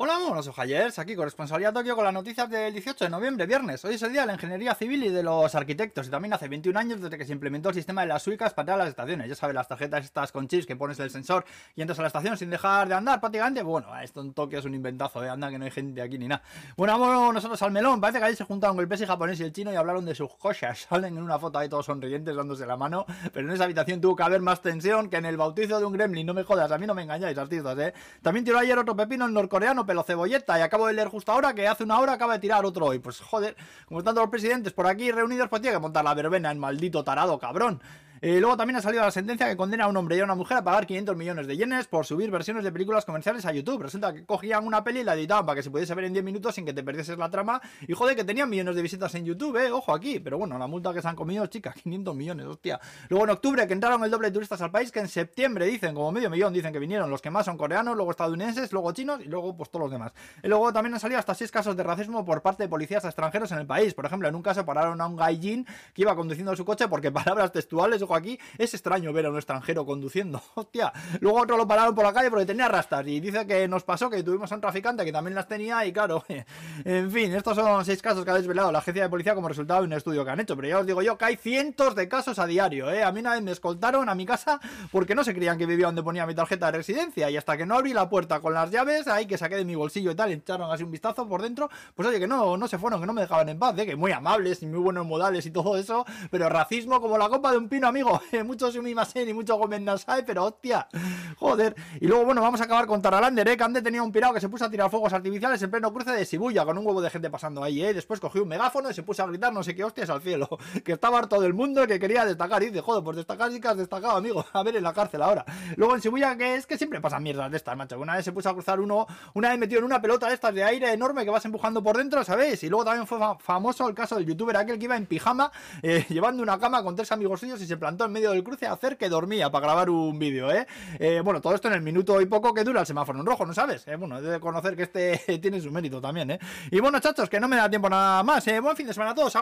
Hola, buenos ojallers, aquí corresponsalía Tokio con las noticias del 18 de noviembre, viernes. Hoy es el día de la ingeniería civil y de los arquitectos. Y también hace 21 años desde que se implementó el sistema de las suicas para las estaciones. Ya sabes, las tarjetas estas con chips que pones el sensor y entras a la estación sin dejar de andar prácticamente. Bueno, esto en Tokio es un inventazo, ¿eh? anda que no hay gente aquí ni nada. Bueno, vamos nosotros al melón. Parece que ahí se juntaron el pesi japonés y el chino y hablaron de sus cosas. Salen en una foto ahí todos sonrientes dándose la mano. Pero en esa habitación tuvo que haber más tensión que en el bautizo de un gremlin. No me jodas, a mí no me engañáis, artistas, ¿eh? También tiró ayer otro pepino el norcoreano, pelo cebolleta. Y acabo de leer justo ahora que hace una hora acaba de tirar otro hoy. Pues joder, como están todos los presidentes por aquí reunidos, pues tiene que montar la verbena, el maldito tarado cabrón. Eh, luego también ha salido la sentencia que condena a un hombre y a una mujer a pagar 500 millones de yenes por subir versiones de películas comerciales a YouTube. Resulta que cogían una peli y la editaban para que se pudiese ver en 10 minutos sin que te perdieses la trama. Y joder, que tenían millones de visitas en YouTube, eh. Ojo aquí. Pero bueno, la multa que se han comido, chicas, 500 millones, hostia. Luego en octubre que entraron el doble de turistas al país, que en septiembre dicen, como medio millón, dicen que vinieron los que más son coreanos, luego estadounidenses, luego chinos y luego pues todos los demás. Y luego también han salido hasta 6 casos de racismo por parte de policías extranjeros en el país. Por ejemplo, en un caso pararon a un gaijin que iba conduciendo su coche porque palabras textuales, aquí, es extraño ver a un extranjero conduciendo. Hostia. Luego otro lo pararon por la calle porque tenía rastas. Y dice que nos pasó que tuvimos a un traficante que también las tenía. Y claro, en fin, estos son seis casos que ha desvelado la agencia de policía como resultado de un estudio que han hecho. Pero ya os digo yo que hay cientos de casos a diario. ¿eh? A mí una vez me escoltaron a mi casa porque no se creían que vivía donde ponía mi tarjeta de residencia. Y hasta que no abrí la puerta con las llaves, ahí que saqué de mi bolsillo y tal, echaron así un vistazo por dentro. Pues oye, que no, no se fueron, que no me dejaban en paz, ¿eh? que muy amables y muy buenos modales y todo eso. Pero racismo como la copa de un pino, amigo. Muchos y mucho Gómez Nasai, pero hostia, joder. Y luego, bueno, vamos a acabar con Taralander, ¿eh? Que antes tenía un pirado que se puso a tirar fuegos artificiales en pleno cruce de Shibuya, con un huevo de gente pasando ahí, ¿eh? Después cogió un megáfono y se puso a gritar no sé qué hostias al cielo. Que estaba harto del mundo y que quería destacar. Y dice, joder, pues destacar sí que has destacado, amigo. A ver en la cárcel ahora. Luego en Shibuya, que es que siempre pasan mierdas de estas, macho. Una vez se puso a cruzar uno, una vez metido en una pelota de estas de aire enorme que vas empujando por dentro, ¿sabéis? Y luego también fue famoso el caso del youtuber aquel que iba en pijama, eh, llevando una cama con tres amigos suyos y se plantó en medio del cruce a hacer que dormía para grabar un vídeo, ¿eh? ¿eh? Bueno, todo esto en el minuto y poco que dura el semáforo en rojo, ¿no sabes? Eh, bueno, de conocer que este tiene su mérito también, ¿eh? Y bueno, chachos, que no me da tiempo nada más, ¿eh? Buen fin de semana a todos,